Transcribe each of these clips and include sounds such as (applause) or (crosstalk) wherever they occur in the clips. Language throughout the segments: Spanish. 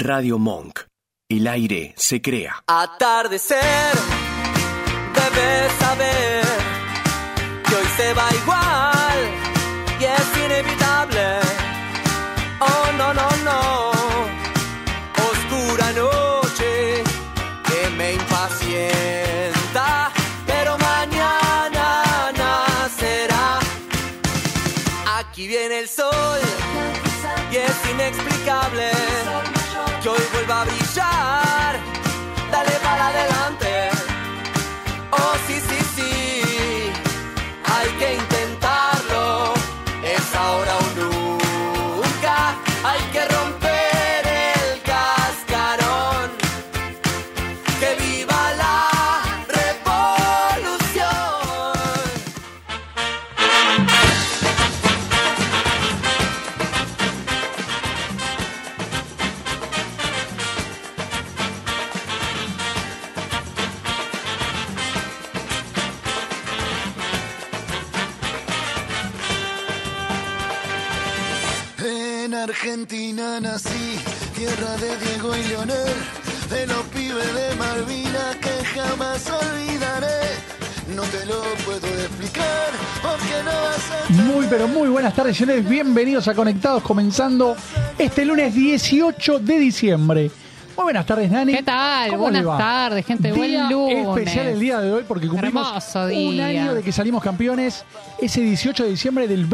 Radio Monk. El aire se crea. Atardecer, debes saber que hoy se va igual Argentina nací, tierra de Diego y Leonel, de los pibes de Malvinas que jamás olvidaré. No te lo puedo explicar, porque no vas a Muy, pero muy buenas tardes, señores. Bienvenidos a Conectados, comenzando este lunes 18 de diciembre. Muy buenas tardes, Nani. ¿Qué tal? ¿Cómo Buenas le va? tardes, gente. Buen Día lunes. especial el día de hoy porque cumplimos Hermoso un día. año de que salimos campeones ese 18 de diciembre del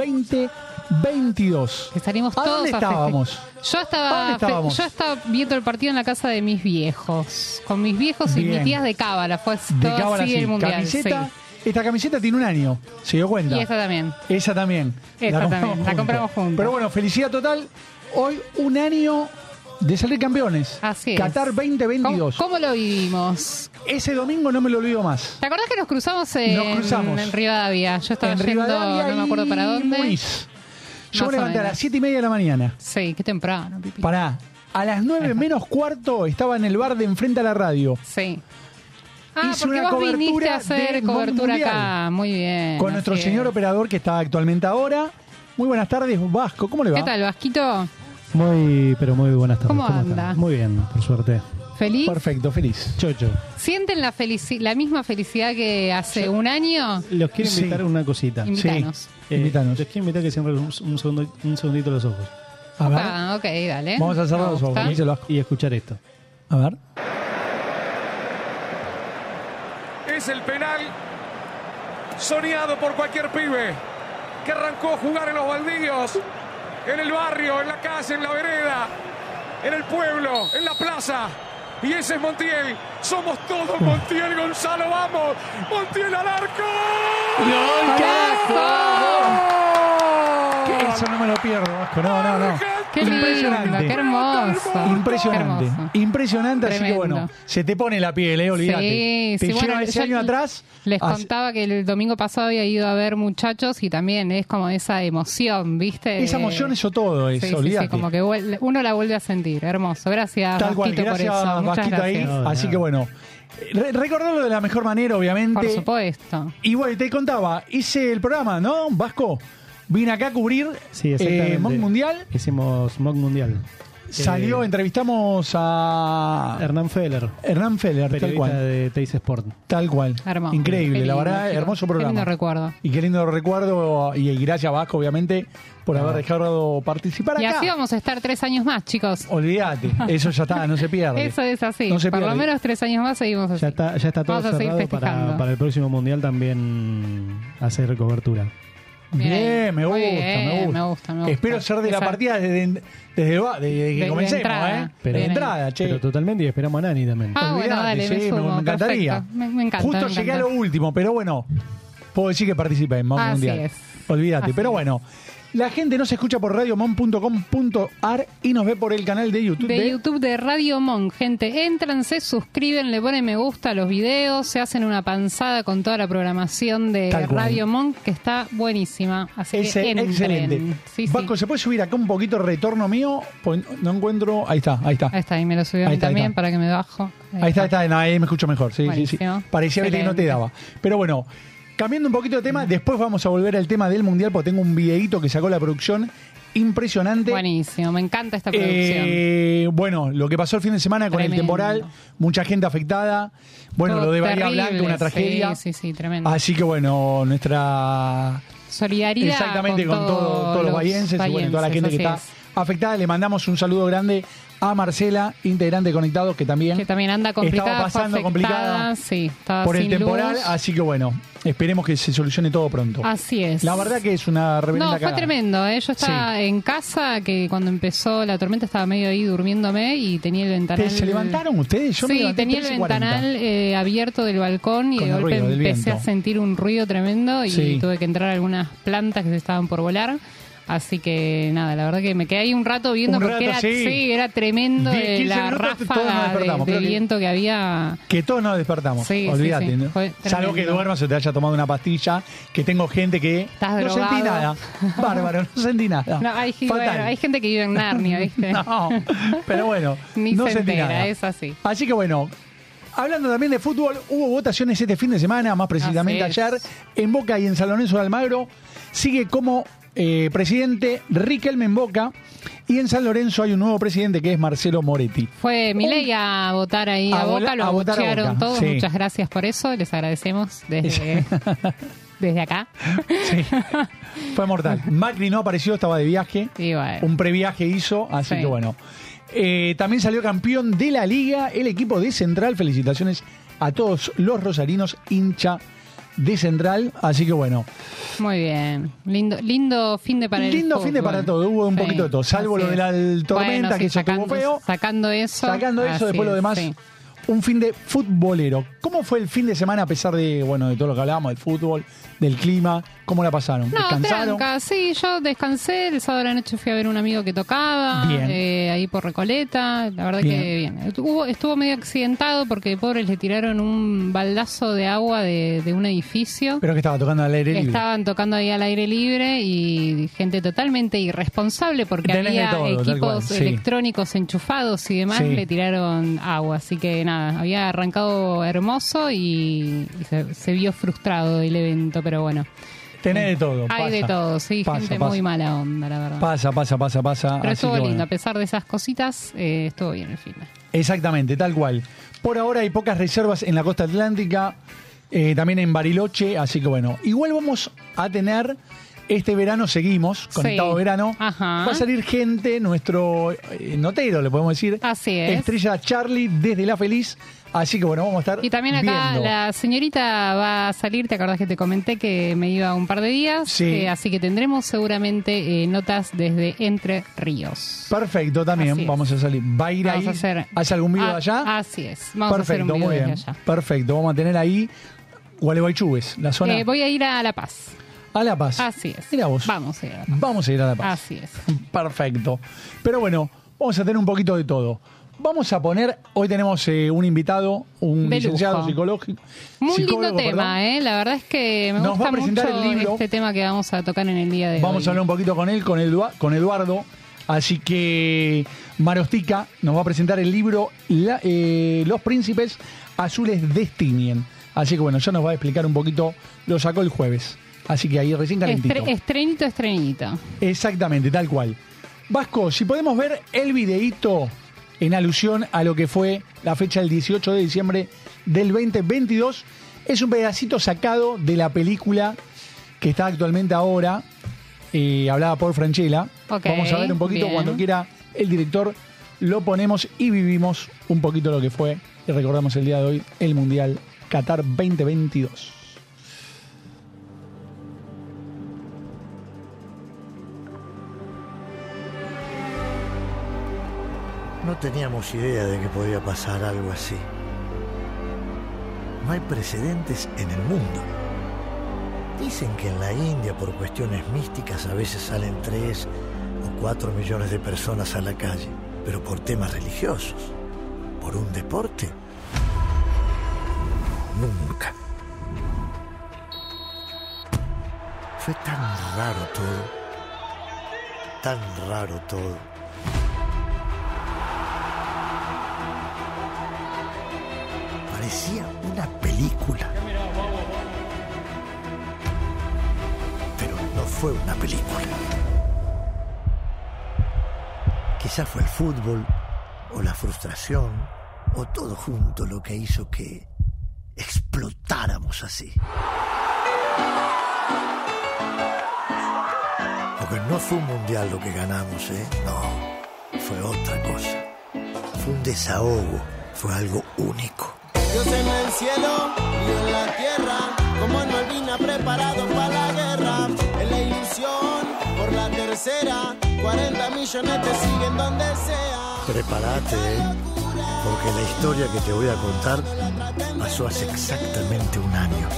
2022. Que salimos ¿A todos dónde estábamos? Yo ¿A estaba, dónde estábamos? yo estaba viendo el partido en la casa de mis viejos. Con mis viejos y mis tías de cábala. Fue De cábala, así sí. el mundial. Camiseta. sí. Esta camiseta tiene un año, ¿se dio cuenta? Y esta también. Esa también. La compramos juntos. Pero bueno, felicidad total. Hoy un año de salir campeones. Así es. Qatar ¿Cómo, 2022. cómo lo vivimos? Ese domingo no me lo olvido más. ¿Te acordás que nos cruzamos en, Nos cruzamos. en Rivadavia? Yo estaba en yendo, Rivadavia no me acuerdo para dónde. Muniz. Yo Más me levanté a las 7 y media de la mañana. Sí, qué temprano, Pipi. Pará. A las 9 menos cuarto estaba en el bar de enfrente a la radio. Sí. Ah, porque una vos viniste cobertura a hacer cobertura acá. Muy bien. Con nuestro así señor es. operador que está actualmente ahora. Muy buenas tardes, Vasco. ¿Cómo le va? ¿Qué tal, Vasquito? Muy, pero muy buenas tardes. ¿Cómo están? anda? Muy bien, por suerte. ¿Feliz? Perfecto, feliz. Chocho, ¿Sienten la, felici- la misma felicidad que hace un año? los quiero Sí. invitar a una cosita. Invítanos. Eh, Invítanos. Les quiero invitar que cierren un, un segundo- un segundito los ojos A ver. Ah, ok, dale. Vamos a cerrar Me los ojos. gusta. Y escuchar esto. A ver. Es el penal soñado por cualquier pibe que arrancó a jugar en los baldíos, en el barrio, en la calle, en la vereda, en el pueblo, en la plaza. Y ese es Montiel. Somos todos Montiel, Gonzalo, vamos. Montiel al arco. Que Eso no me lo pierdo, Vasco. No, no, no. Qué lindo, Impresionante. qué hermoso. Impresionante. Qué hermoso. Impresionante, así que bueno, se te pone la piel, eh, olvídate. Sí, te sí, bueno, ese año atrás. Les hace- contaba que el domingo pasado había ido a ver muchachos y también es como esa emoción, ¿viste? Esa emoción, eso todo es, Sí, olvídate. sí, como que uno la vuelve a sentir. Hermoso. Gracias, Tal cual, Vasquito, gracias por eso. Muchas ahí. gracias. No, Así que bueno, re- recordarlo de la mejor manera, obviamente. Por supuesto. Y bueno, te contaba, hice el programa, ¿no? Vasco, vine acá a cubrir Sí, exactamente. eh, Monk Mundial. Hicimos Mock Mundial. Salió, Eh, entrevistamos a Hernán Feller, Hernán Feller, tal cual. de Teis Sport. Tal cual. Hermoso. Increíble, Qué la verdad, hermoso Qué programa. lindo recuerdo. Y qué lindo recuerdo, y, gracias Vasco, obviamente, por haber dejado participar Y acá. así vamos a estar tres años más, chicos. Olvídate, (laughs) eso ya está, no se pierde. Eso es así. No se Por lo menos tres años más seguimos así. Ya está, ya está todo Vamos cerrado para el próximo Mundial también hacer cobertura. Bien, me gusta, bien, me gusta. me gusta, me gusta. Espero ser de la partida desde, desde, que De- de comencemos, entrada. ¿eh? Pero- de entrada, che. Pero totalmente y esperamos a Nani también. Ah, bueno, me sí, me encantaría. Me- me encanta, Justo me llegué a lo último, pero bueno, puedo decir que participé en Así Mundial. es. Olvídate, Así pero es. La gente nos escucha por radiomon.com.ar y nos ve por el canal de YouTube. de de- YouTube de Radio Monk. Gente, entran, se suscriben, le ponen me gusta a los videos, se hacen una panzada con toda la programación de Tal cual. Radio Monk, que está buenísima. Así que entren. excelente. Sí, sí. ¿se puede subir acá un poquito retorno mío? Pues no encuentro. Ahí está, ahí está. Ahí está, y me lo subió está, también está. para que me bajo. Ahí está, ahí está, no, ahí me escucho mejor. Sí, sí, sí. Buenísimo. Parecía que no te daba. Pero bueno, cambiando un poquito de tema, después vamos a volver al tema del mundial porque tengo un videíto que sacó la producción impresionante. Buenísimo, me encanta esta producción. Eh, bueno, lo que pasó el fin de semana con el temporal, mucha gente afectada. Bueno, Todo lo de Bahía terrible, Blanca, una tragedia. Sí, sí, sí, tremendo. Así que bueno, nuestra Solidaridad exactamente con, todo- todos los bahienses y bueno, toda la gente que está afectada. Le mandamos un saludo grande a Marcela, integrante de Conectados, que también. Que también anda complicada. estaba pasando afectada, complicada Sí, estaba por el temporal. luz. Así que bueno, esperemos que se solucione todo pronto. Así es. La verdad que es una reverenda No, fue cagada. tremendo. ¿eh? Yo estaba en casa, que cuando empezó la tormenta estaba medio ahí durmiéndome y tenía el ventanal. ¿Te- ¿Se levantaron ustedes? Yo me sí, levanté tenía el 13:40. ventanal eh, abierto del balcón y Con de golpe ruido empecé a sentir un ruido tremendo y Sí. tuve que entrar a algunas plantas que se estaban por volar. Así que nada, la verdad que me quedé ahí un rato viendo Un porque rato, era, sí. era tremendo 10, eh, 15 la ráfaga de, viento que había. Que todos nos despertamos, Sí, olvídate. sí, ¿no? Salvo que duermas o te haya tomado una pastilla, que tengo gente que Estás no sentí nada. (laughs) Bárbaro, no sentí nada. No, hay, Fatal. bueno, hay gente que vive en Narnia, (laughs) ¿viste? No, pero bueno, (laughs) Ni no se sentí entera, nada. es así. Así que bueno, hablando también de fútbol, hubo votaciones este fin de semana, más precisamente ayer, en Boca y en San Lorenzo de Almagro. Sigue como eh, presidente Riquelme en Boca y en San Lorenzo hay un nuevo presidente que es Marcelo Moretti. Fue Milei a votar ahí A a, Boca, lo abuchearon todos. sí. Muchas gracias por eso, les agradecemos desde, (laughs) desde acá. (laughs) Sí, fue mortal. Macri no apareció, estaba de viaje. Bueno, un previaje hizo, así Sí. que bueno. Eh, también salió campeón de la liga el equipo de Central. Felicitaciones a todos los rosarinos hincha de Central. Así que bueno, muy bien. Lindo, lindo fin de para el lindo fin de para todo. Hubo un Sí, poquito de todo, salvo lo de la tormenta, Bueno, que sí, sacando- feo. Sacando eso. Sacando eso, después lo demás, sí. un fin de futbolero. ¿Cómo fue el fin de semana a pesar de bueno de todo lo que hablábamos, del fútbol, del clima? ¿Cómo la pasaron? No, ¿Descansaron? tranca, sí, yo descansé, el sábado de la noche fui a ver un amigo que tocaba, Bien. eh, ahí por Recoleta, la verdad Bien. que bien. Estuvo, estuvo medio accidentado porque pobres le tiraron un baldazo de agua de, de un edificio. Pero que estaba tocando al aire libre. Estaban tocando ahí al aire libre y gente totalmente irresponsable porque Tenés había todo, equipos sí. electrónicos enchufados y demás, Sí. le tiraron agua. Así que nada, había arrancado hermoso y, y se, se vio frustrado el evento, pero bueno. Tenés de todo. Hay pasa. de todo, sí, Pasa, gente pasa. muy mala onda, la verdad. Pasa, pasa, pasa, pasa. pero estuvo lindo, bueno. a pesar de esas cositas, eh, estuvo bien el fin. Exactamente, tal cual. Por ahora hay pocas reservas en la costa atlántica, eh, también en Bariloche, así que bueno, igual vamos a tener, este verano seguimos, conectado Sí. verano, Ajá. va a salir gente, nuestro eh, notero, le podemos decir, Así es. Estrella Charlie desde La Feliz, así que bueno, vamos a estar Y también acá viendo. la señorita va a salir, ¿te acordás que te comenté que me iba un par de días? Sí. Eh, así que tendremos seguramente eh, notas desde Entre Ríos. Perfecto, también vamos a salir. ¿Va a ir Vamos ahí? a hacer- ¿Hace algún video Ah, allá? Así es. Vamos Perfecto, a hacer un video muy bien. allá. Perfecto, vamos a tener ahí Gualeguaychubes, la zona Eh, voy a ir a La Paz. A La Paz. Así es. Mira vos. Vamos a ir a La Paz. Vamos a ir a La Paz. Así es. (laughs) Perfecto. Pero bueno, vamos a tener un poquito de todo. Vamos a poner, hoy tenemos eh, un invitado, un De licenciado lujo. psicológico. Muy psicólogo, lindo tema, perdón. ¿eh? La verdad es que me Nos va gusta a presentar mucho el libro. este tema que vamos a tocar en el día de hoy. Vamos a hablar un poquito con él, con, Edua- con Eduardo. Así que Marostica nos va a presentar el libro La- eh, Los Príncipes Azules de Stinien. Así que bueno, ya nos va a explicar un poquito. Lo sacó el jueves. Así que ahí recién calentito. Estre- estrenito, estrenito. Exactamente, tal cual. Vasco, si podemos ver el videíto en alusión a lo que fue la fecha del 18 de diciembre del 2022, es un pedacito sacado de la película que está actualmente ahora, eh, hablada por Franchella. Ok, Vamos a ver un poquito bien. cuando quiera el director, lo ponemos y vivimos un poquito lo que fue, y recordamos el día de hoy, el Mundial Qatar 2022. No teníamos idea de que podía pasar algo así. No hay precedentes en el mundo. Dicen que en la India por cuestiones místicas a veces salen tres o cuatro millones de personas a la calle, pero por temas religiosos, por un deporte, nunca. Fue tan raro todo, tan raro todo. Parecía una película. Pero no fue una película. Quizás fue el fútbol, o la frustración, o todo junto lo que hizo que explotáramos así. Porque no fue un mundial lo que ganamos, ¿eh? No, fue otra cosa. Fue un desahogo, fue algo único. Dios en el cielo y en la tierra, como en Malvina preparado para la guerra. En la ilusión, por la tercera, 40 millones te siguen donde sea. Prepárate, ¿eh? porque la historia que te voy a contar pasó hace exactamente un año.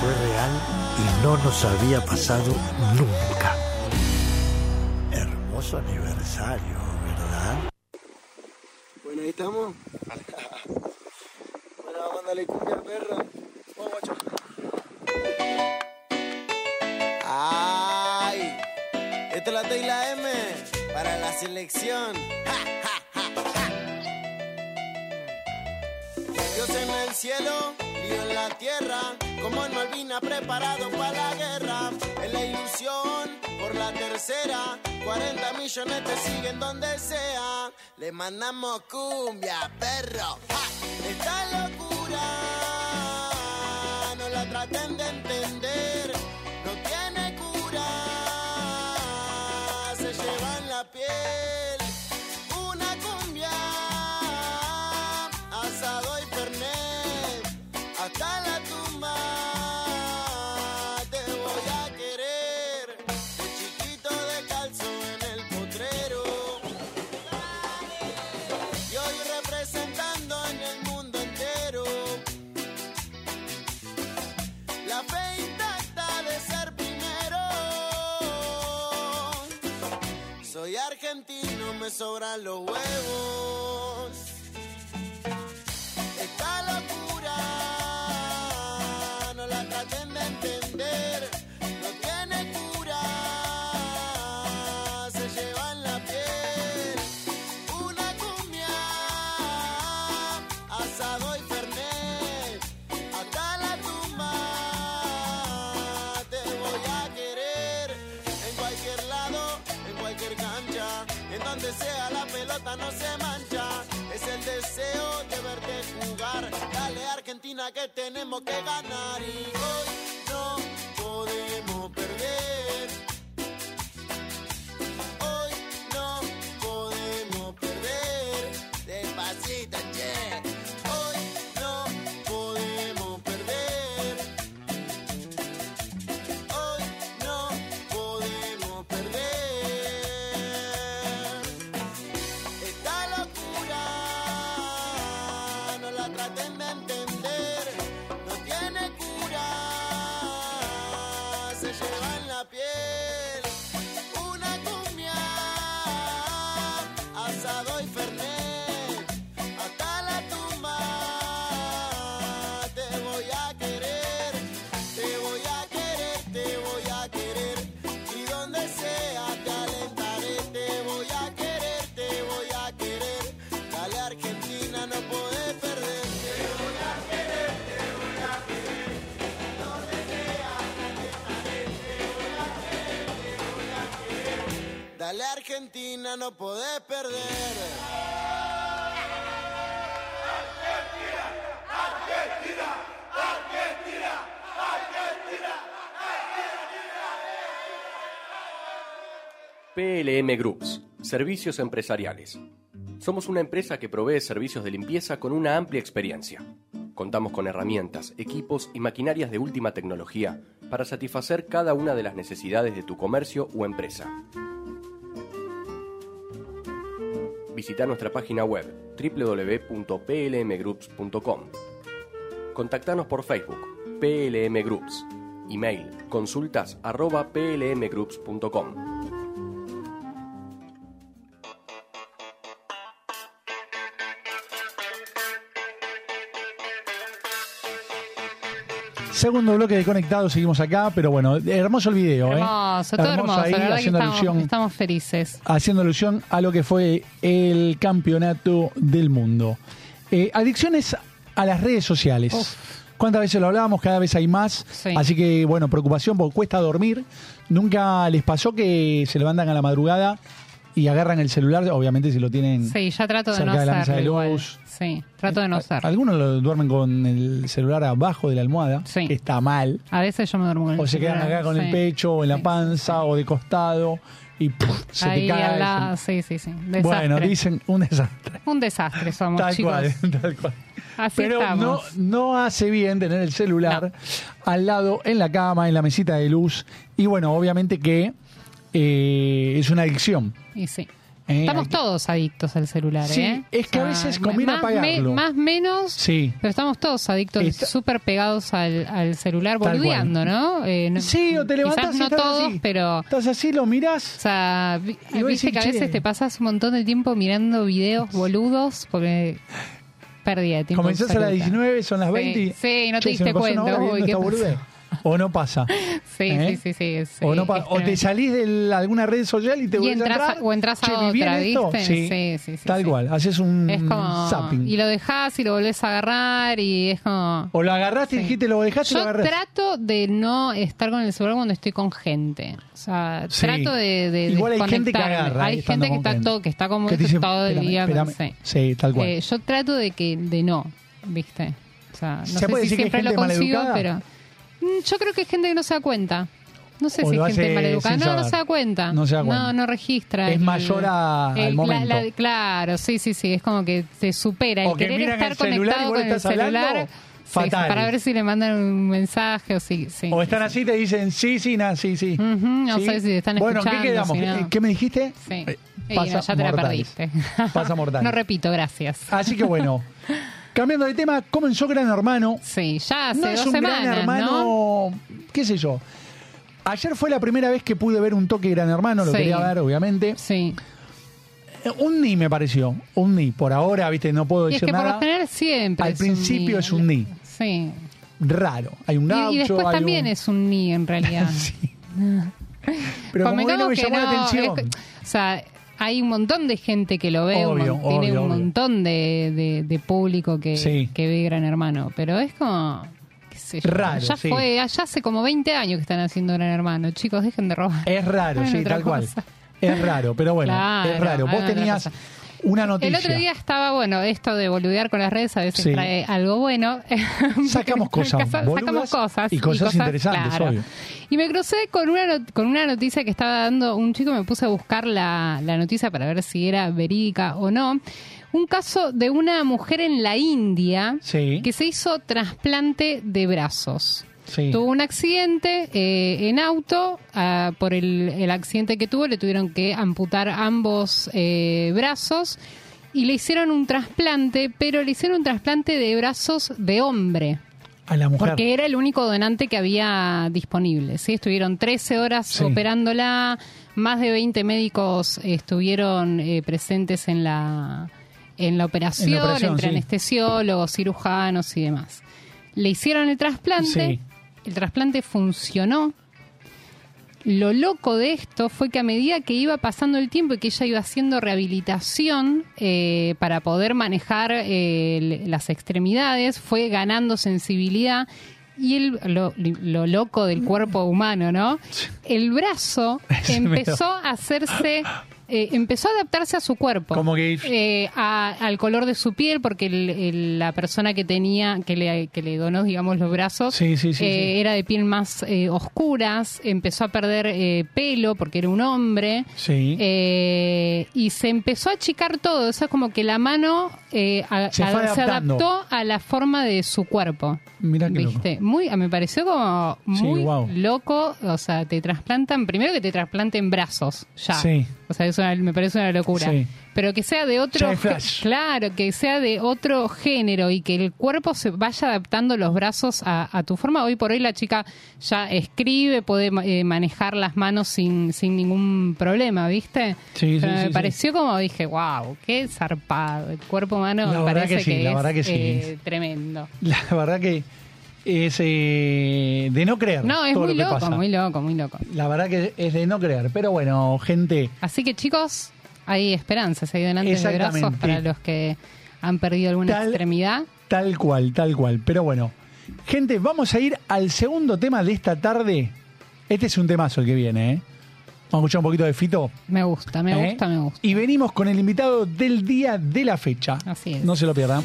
Fue real y no nos había pasado nunca. Hermoso aniversario, ¿verdad? Bueno, ahí estamos. Mandarle cumbia al. Vamos, guacho. ¡Ay! Esta es la T y la M para la selección. ¡Ja, ja, ja, ja! Dios en el cielo, lío en la tierra, como en Malvina preparado para la guerra. En la ilusión, por la tercera, 40 millones te siguen donde sea. Le mandamos cumbia, perro. Esta locura, no la traten de entender, me sobran los huevos. Que tenemos que ganar no podés perder. PLM Groups, Servicios Empresariales. Somos una empresa que provee servicios de limpieza con una amplia experiencia. Contamos con herramientas, equipos y maquinarias de última tecnología para satisfacer cada una de las necesidades de tu comercio o empresa. Visita nuestra página web www.plmgroups.com. Contactanos por Facebook, PLM Groups. Email, consultas arroba plmgroups.com. Segundo bloque de conectado, seguimos acá, pero bueno, hermoso el video, ¿eh? Hermoso, todo hermoso. ahí, la verdad que haciendo estamos, alusión, estamos felices. haciendo alusión a lo que fue el campeonato del mundo. Eh, adicciones a las redes sociales. ¿Cuántas veces lo hablábamos? Cada vez hay más. Sí. Así que, bueno, preocupación porque cuesta dormir. ¿Nunca les pasó que se levantan a la madrugada y agarran el celular, obviamente si lo tienen Sí, ya trato de no cerca de la mesa de luz. Sí, trato de no hacerlo. Algunos lo duermen con el celular abajo de la almohada, Sí. que está mal. A veces yo me duermo con el O se quedan acá con sí. el pecho, o en la panza, o de costado, y se Ahí te cae. sí, sí, sí. Desastre. Bueno, dicen un desastre. Un desastre somos, Tal chicos. cual, (laughs) tal cual. Así Pero no, estamos. no hace bien tener el celular al lado, en la cama, en la mesita de luz. Y bueno, obviamente que eh, es una adicción. Y sí. Eh, Estamos todos adictos al celular, Sí, ¿eh? es que a veces conviene más, apagarlo. más menos, Sí. pero estamos todos adictos, súper pegados al, al celular, Tal boludeando, ¿no? Eh, no- Sí, o te y no todos, así. pero... Estás así, lo mirás. O sea, viste que a "Che". veces te pasas un montón de tiempo mirando videos boludos porque pérdida de tiempo. Comenzás a las absoluta. 19, son las Sí, 20. y- sí, no te Che, me diste cuenta. Uy. O no pasa. (laughs) Sí, ¿Eh? sí, sí, sí, sí, o, no pa- o te tremendo. salís de alguna red social y te volvés a entrar. o entras a Che, ¿vi bien otra? ¿viste? Sí, Sí, sí, sí, Tal cual. Haces un Es como. zapping. Y lo dejás y lo volvés a agarrar y es como. O lo agarraste y dijiste, lo dejaste y lo Yo agarraste. trato de no estar con el celular cuando estoy con gente. O sea, trato de, de Igual hay gente que agarra, Hay eh, estando gente que está, todo, que está como Que dice, todo el "Espérame, día. con- espérame". sí. Tal cual. Eh, yo trato de que de no, ¿viste? O sea, no ¿Se sé puede si decir que hay siempre lo gente consigo, maleducada? pero. Mm, Yo creo que hay gente que no se da cuenta. No sé O si es gente maleducada. No, no se da cuenta. No se da cuenta. No, no registra. Es el- mayor a- al el- momento. claro, sí, sí, sí. Es como que te supera. El O querer estar el conectado con el hablando, celular. sí, fatal. para ver si le mandan un mensaje o si. Sí, O sí, están sí. así y te dicen, sí, sí, nada, sí, sí. No Sí. sé si te están Bueno, ¿en escuchando. ¿qué quedamos? si no. ¿Qué, me dijiste? Sí. Eh, Y ya te la perdiste. Pasa (laughs) mortal. No repito, gracias. Así que bueno, (laughs) cambiando de tema, comenzó Gran Hermano. Sí, ya hace no es dos un semanas, Gran Hermano, ¿no? qué sé yo. Ayer fue la primera vez que pude ver un toque Gran Hermano, lo Sí. quería ver, obviamente. Sí. Eh, Un ni me pareció, un ni. Por ahora, viste, no puedo Y es decir que por nada. lo general siempre. Al es un principio es un ni. Sí. Raro. Hay un gaucho, y, después hay también un- es un ni en realidad. (laughs) Pero como que no me que llamó la no, atención. es que- o sea, hay un montón de gente que lo ve, un Obvio, tiene obvio, un obvio. montón de, de- de público que, Sí. que ve Gran Hermano, pero es como... Raro, ya sí. fue, allá hace como 20 años que están haciendo Gran Hermano. Chicos, dejen de robar. Es raro, sí, tal cual. Es raro, pero bueno, Claro, es raro. Vos tenías. Una noticia. El otro día estaba, bueno, esto de boludear con las redes a veces Sí. trae algo bueno. (laughs) Sacamos cosas Sacamos cosas. y cosas interesantes, obvio. Y me crucé con una, con una noticia que estaba dando un chico, me puse a buscar la, la noticia para ver si era verídica o no. Un caso de una mujer en la India Sí. que se hizo trasplante de brazos. Sí. Tuvo un accidente eh, en auto. ah, por el, el accidente que tuvo, le tuvieron que amputar ambos eh, brazos y le hicieron un trasplante, pero le hicieron un trasplante de brazos de hombre. A la mujer. Porque era el único donante que había disponible. ¿sí? Estuvieron 13 horas Sí. operándola, más de 20 médicos estuvieron eh, presentes en la, en la operación, operación, entre sí. anestesiólogos, cirujanos y demás. Le hicieron el trasplante, Sí. El trasplante funcionó. Lo loco de esto fue que a medida que iba pasando el tiempo y que ella iba haciendo rehabilitación eh, para poder manejar eh, las extremidades, fue ganando sensibilidad. Y el, lo, lo loco del cuerpo humano, ¿no? El brazo (laughs) empezó a hacerse, (laughs) eh, empezó a adaptarse a su cuerpo. Como que- Eh, a- al color de su piel, porque el- el- la persona que tenía, que le, que le donó, digamos, los brazos, Sí, sí, sí, eh, era de piel más eh, oscuras, empezó a perder pelo porque era un hombre. Sí. y se empezó a achicar todo, eso es como que la mano eh, a- Se a- adaptó a la forma de su cuerpo. Mirá qué loco. ¿Viste? Muy, me pareció como muy loco, o sea, te trasplantan, primero que te trasplanten brazos, ya. Sí. O sea, me parece una locura. Sí. Pero que sea de otro, claro, que sea de otro género y que el cuerpo se vaya adaptando los brazos a, a tu forma. Hoy por hoy la chica ya escribe, puede eh, manejar las manos sin, sin ningún problema, ¿viste? Sí, sí, Pero sí, me sí. pareció como dije, wow, qué zarpado. El cuerpo humano La me parece que sí, que, la es verdad que sí. eh, tremendo. (laughs) La verdad que es eh, de no creer. No, es muy loco, muy loco, muy loco. La verdad que es de no creer. Pero bueno, gente. Así que chicos, hay esperanzas ahí delante de brazos para los que han perdido alguna extremidad. Tal cual, tal cual. Pero bueno, gente, vamos a ir al segundo tema de esta tarde. Este es un temazo el que viene, ¿eh? Vamos a escuchar un poquito de Fito. Me gusta, me ¿Eh? gusta, me gusta. Y venimos con el invitado del día de la fecha. Así es. No se lo pierdan.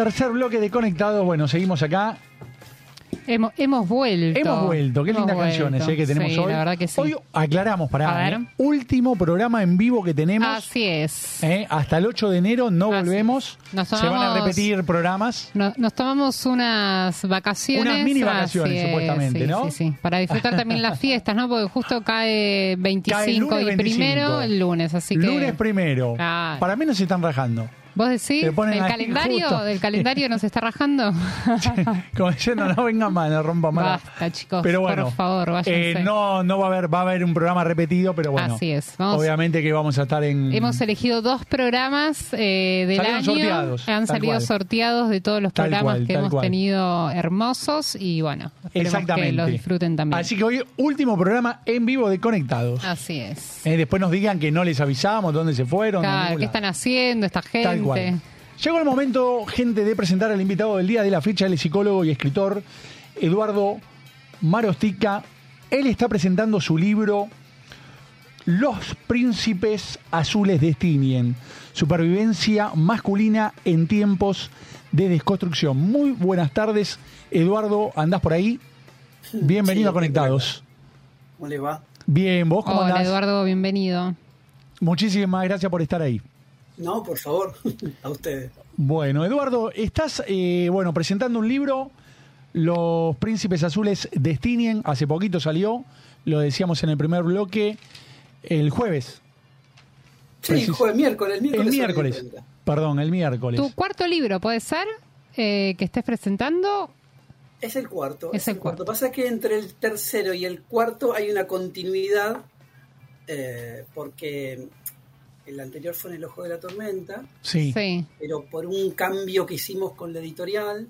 Tercer bloque de Conectados. Bueno, seguimos acá. Hemos, hemos vuelto. Hemos vuelto. Qué Hemos lindas canciones eh, que tenemos Sí, hoy. La verdad que sí. Hoy aclaramos A para ver. último programa en vivo que tenemos. Así es. eh, hasta el 8 de enero no Así volvemos. Nos Se van a tomamos- repetir programas. No- Nos tomamos unas vacaciones. Unas mini así vacaciones, es, supuestamente, sí, ¿no? Sí, sí. Para disfrutar también las (laughs) fiestas, ¿no? Porque justo cae 25 Cae el lunes y 25. primero el lunes, así que. Lunes primero. Claro. Para mí no se están rajando. ¿Vos decís? ¿El calendario? justo. ¿Del calendario nos está rajando? (laughs) Como diciendo, no vengan más, no rompan más. Basta, chicos. Pero bueno, por favor, váyanse. eh, no, no va a haber, va a haber un programa repetido, pero bueno. Así es. Vamos- Obviamente que vamos a estar en. Hemos elegido dos programas eh, del Salieron año. sorteados, Han salido cual. sorteados de todos los Tal programas cual, que hemos cual. tenido hermosos y bueno, Exactamente. que los disfruten también. Así que hoy, último programa en vivo de Conectados. Así es. Eh, después nos digan que no les avisamos dónde se fueron. Claro, ¿Qué están haciendo esta gente? Tal cual. Llegó el momento, gente, de presentar al invitado del día de la fecha, el psicólogo y escritor Eduardo Marostica. Él está presentando su libro Los príncipes azules de Stinien, supervivencia masculina en tiempos de desconstrucción. Muy buenas tardes, Eduardo, ¿andás por ahí? Bienvenido Sí, a Conectados. ¿Cómo le va? Bien, ¿vos cómo Hola andás? Eduardo, bienvenido. Muchísimas gracias por estar ahí. No, por favor, (laughs) a ustedes. Bueno, Eduardo, estás eh, bueno presentando un libro, Los Príncipes Azules de Stinien, hace poquito salió, lo decíamos en el primer bloque, el jueves. Sí, Preciso. jueves, miércoles, el miércoles. El miércoles, perdón, el miércoles. ¿Tu cuarto libro puede ser eh, que estés presentando? Es el cuarto. Es el cuarto. Pasa que entre el tercero y el cuarto hay una continuidad, eh, porque el anterior fue en el ojo de la tormenta, Sí, Sí. pero por un cambio que hicimos con la editorial,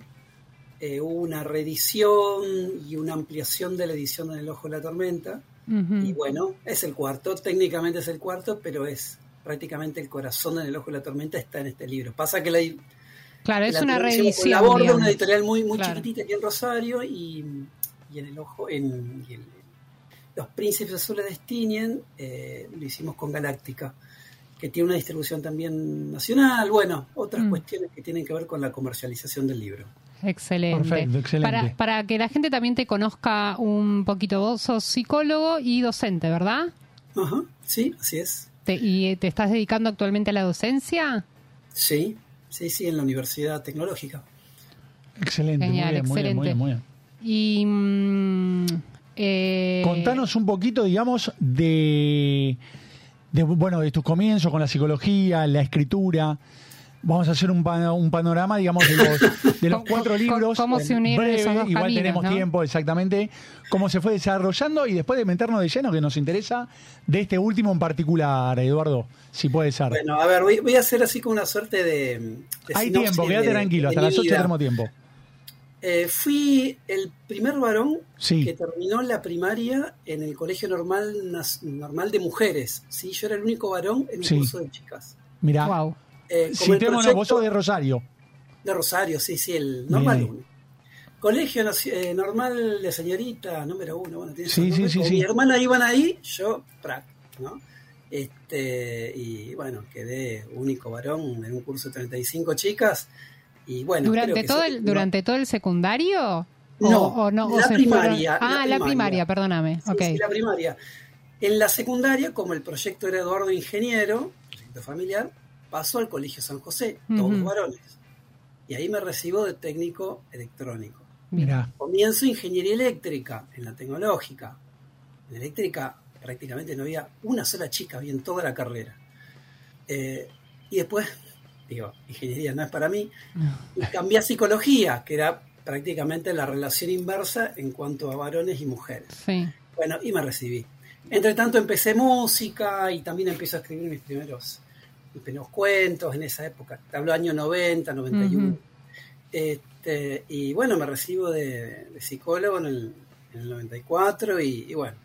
eh, hubo una reedición y una ampliación de la edición en el ojo de la tormenta. Y bueno, es el cuarto, técnicamente es el cuarto, pero es prácticamente el corazón en el ojo de la tormenta está en este libro. Pasa que la, Claro, es la una traducción reedición. con la borda, digamos. una editorial muy, muy Claro. chiquitita aquí en Rosario y, y en el ojo, en, y el- Los Príncipes Azules de Stinien eh, lo hicimos con Galáctica, que tiene una distribución también nacional, bueno, otras Mm. cuestiones que tienen que ver con la comercialización del libro. Excelente. Perfecto, excelente. Para, para que la gente también te conozca un poquito, vos sos psicólogo y docente, ¿verdad? Ajá, sí, así es. Te- ¿Y te estás dedicando actualmente a la docencia? Sí, sí, sí, en la Universidad Tecnológica. excelente, Genial, muy bien, muy bien, muy bien, excelente. muy bien. Y. mm, eh, Contanos un poquito, digamos, de, de, bueno, de tus comienzos con la psicología, la escritura. Vamos a hacer un, pa- un panorama, digamos, de los, de los (laughs) ¿Cómo- cuatro cómo- libros. cómo se unieron breve, esos dos Igual caminos, tenemos ¿no? tiempo, exactamente. Cómo se fue desarrollando y después de meternos de lleno, que nos interesa, de este último en particular, Eduardo, si puede ser. Bueno, a ver, voy, voy a hacer así como una suerte de. de Hay tiempo, quédate tranquilo, de hasta las 8 vida. tenemos tiempo. Eh, fui el primer varón Sí. que terminó la primaria en el Colegio Normal Normal de Mujeres. ¿sí? Yo era el único varón en un Sí. curso de chicas. Mirá, Wow. Eh, como el proyecto vos sos de Rosario. de Rosario, sí, sí, el Normal. 1. Colegio eh, Normal de Señorita, número uno. Bueno, tiene Sí, sí, sí. Mi hermana iban ahí, yo, prac, ¿no? Este, y bueno, quedé único varón en un curso de 35 chicas. Y bueno, creo ¿Durante todo, el, ¿Durante todo el secundario? ¿O- No, o no, o la primaria, fueron- Ah, la la primaria, perdóname. Sí, la primaria. En la secundaria, como el proyecto era Eduardo Ingeniero, proyecto familiar, pasó al Colegio San José, todos Ujú. varones. Y ahí me recibo de técnico electrónico. Mirá, Comienzo ingeniería eléctrica en la tecnológica. En eléctrica prácticamente no había una sola chica, había en toda la carrera. Eh, y después, digo, ingeniería no es para mí, y cambié a psicología, que era prácticamente la relación inversa en cuanto a varones y mujeres. Sí. Bueno, y me recibí. Entre tanto empecé música y también empiezo a escribir mis primeros, mis primeros cuentos en esa época. Te hablo año 90, 91. Ujú. este, y bueno, me recibo de, de psicólogo en el, en el 94 y, y bueno,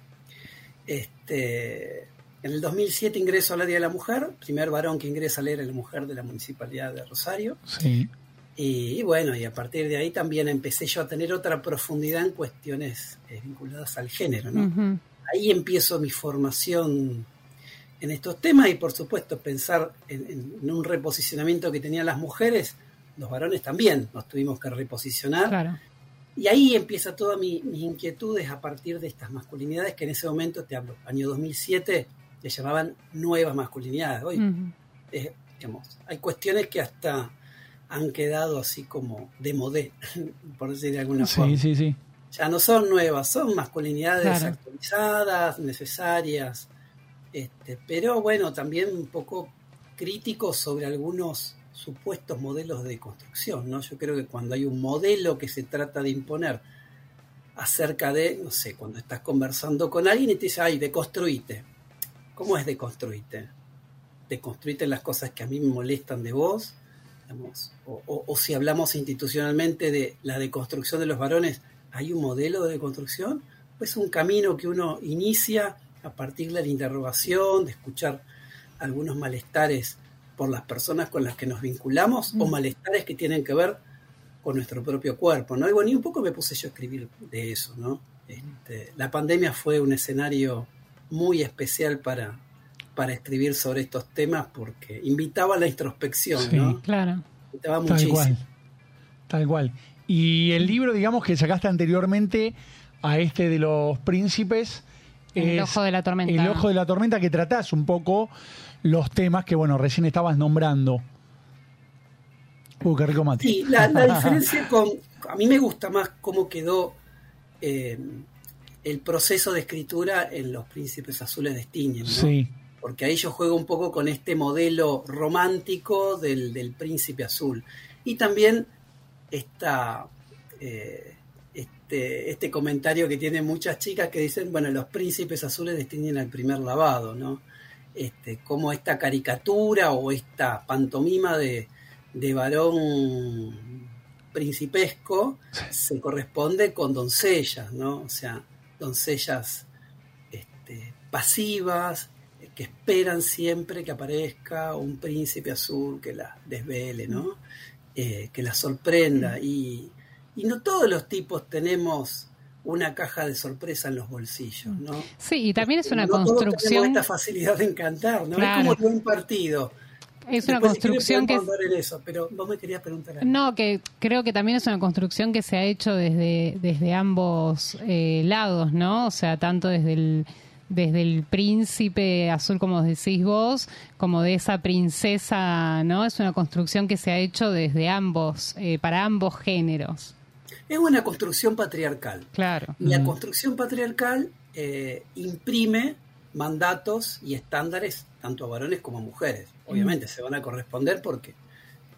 este, en el 2007 ingreso a la Día de la Mujer, primer varón que ingresa a leer a la mujer de la Municipalidad de Rosario. sí. Y, y bueno, y a partir de ahí también empecé yo a tener otra profundidad en cuestiones eh, vinculadas al género, ¿no? Ujú. Ahí empiezo mi formación en estos temas y por supuesto pensar en, en- en un reposicionamiento que tenían las mujeres los varones también nos tuvimos que reposicionar. Claro. Y ahí empieza toda mi, mis inquietudes a partir de estas masculinidades que en ese momento, te hablo, año 2007, le llamaban nuevas masculinidades. Hoy, eh, digamos, hay cuestiones que hasta han quedado así como de modé, (laughs) por decir de alguna forma. Sí, sí, sí. Ya no son nuevas, son masculinidades Claro. actualizadas, necesarias, este, pero bueno, también un poco críticos sobre algunos supuestos modelos de construcción, ¿no? Yo creo que cuando hay un modelo que se trata de imponer acerca de, no sé, cuando estás conversando con alguien y te dice, ay, deconstruite. ¿Cómo es deconstruite? Deconstruite las cosas que a mí me molestan de vos, digamos, o, o- o si hablamos institucionalmente de la deconstrucción de los varones, ¿hay un modelo de deconstrucción? Pues un camino que uno inicia a partir de la interrogación, de escuchar algunos malestares por las personas con las que nos vinculamos o Mm. malestares que tienen que ver con nuestro propio cuerpo, ¿no? Y bueno, y un poco me puse yo a escribir de eso, ¿no? Este, la pandemia fue un escenario muy especial para, para escribir sobre estos temas porque invitaba a la introspección, Sí. ¿no? Claro. Invitaba Tal muchísimo. cual. Tal cual. Y el libro, digamos, que sacaste anteriormente a este de los príncipes. El es ojo de la tormenta. El ojo de la tormenta, que tratás un poco los temas que, bueno, recién estabas nombrando. Uh, qué rico mate. Sí, la, la (laughs) diferencia con. A mí me gusta más cómo quedó eh, el proceso de escritura en Los Príncipes Azules de ¿no? Sí. Porque ahí yo juego un poco con este modelo romántico del, del príncipe azul. Y también esta, eh, este, este comentario que tienen muchas chicas que dicen, bueno, los príncipes azules destinan al primer lavado, ¿no? Este, como esta caricatura o esta pantomima de, de varón principesco se corresponde con doncellas, ¿no? O sea, doncellas este, pasivas, que esperan siempre que aparezca un príncipe azul que la desvele, ¿no? Eh, que la sorprenda. Y, y no todos los tipos tenemos una caja de sorpresa en los bolsillos, ¿no? Sí, y también es una No todos tenemos construcción. esta facilidad de encantar, ¿no? Claro. Es como de un partido. Es una Después, construcción que. podemos andar en eso, pero vos me querías preguntar algo. No, que creo que también es una construcción que se ha hecho desde, desde ambos eh, lados, ¿no? O sea, tanto desde el, desde el príncipe azul, como decís vos, como de esa princesa, ¿no? Es una construcción que se ha hecho desde ambos, eh, para ambos géneros. Es una construcción patriarcal. Claro. Y la construcción patriarcal eh, imprime mandatos y estándares tanto a varones como a mujeres. Obviamente se van a corresponder porque